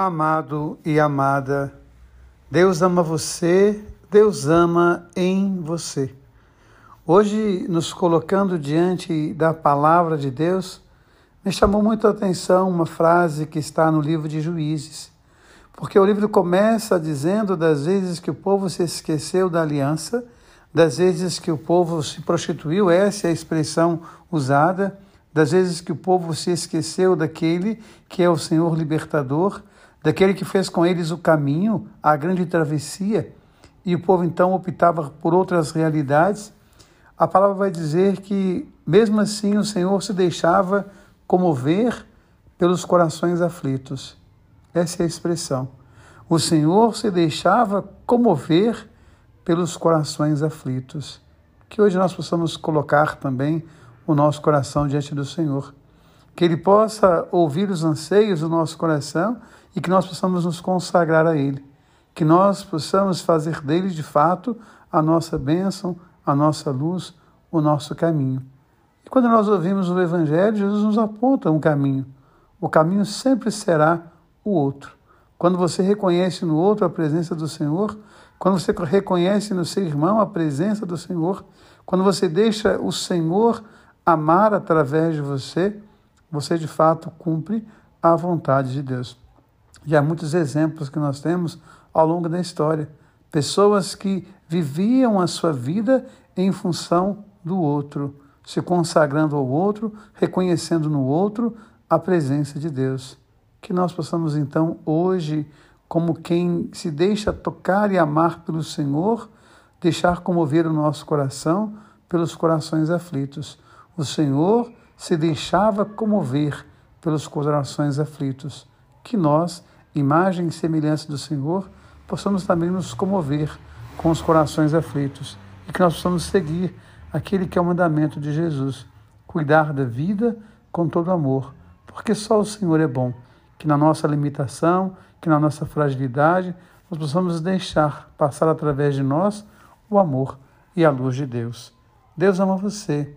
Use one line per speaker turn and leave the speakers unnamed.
Amado e amada, Deus ama você, Deus ama em você. Hoje, nos colocando diante da palavra de Deus, me chamou muito a atenção uma frase que está no livro de Juízes, porque o livro começa dizendo das vezes que o povo se esqueceu da aliança, das vezes que o povo se prostituiu, essa é a expressão usada, das vezes que o povo se esqueceu daquele que é o Senhor libertador daquele que fez com eles o caminho, a grande travessia, e o povo então optava por outras realidades, a palavra vai dizer que, mesmo assim, o Senhor se deixava comover pelos corações aflitos. Essa é a expressão. O Senhor se deixava comover pelos corações aflitos. Que hoje nós possamos colocar também o nosso coração diante do Senhor. Que Ele possa ouvir os anseios do nosso coração e que nós possamos nos consagrar a Ele, que nós possamos fazer dele de fato a nossa bênção, a nossa luz, o nosso caminho. E quando nós ouvimos o Evangelho, Jesus nos aponta um caminho. O caminho sempre será o outro. Quando você reconhece no outro a presença do Senhor, quando você reconhece no seu irmão a presença do Senhor, quando você deixa o Senhor amar através de você, você de fato cumpre a vontade de Deus. E há muitos exemplos que nós temos ao longo da história. Pessoas que viviam a sua vida em função do outro, se consagrando ao outro, reconhecendo no outro a presença de Deus. Que nós possamos então hoje, como quem se deixa tocar e amar pelo Senhor, deixar comover o nosso coração pelos corações aflitos. O Senhor se deixava comover pelos corações aflitos que nós, imagem e semelhança do Senhor, possamos também nos comover com os corações aflitos e que nós possamos seguir aquele que é o mandamento de Jesus, cuidar da vida com todo amor, porque só o Senhor é bom, que na nossa limitação, que na nossa fragilidade, nós possamos deixar passar através de nós o amor e a luz de Deus. Deus ama você,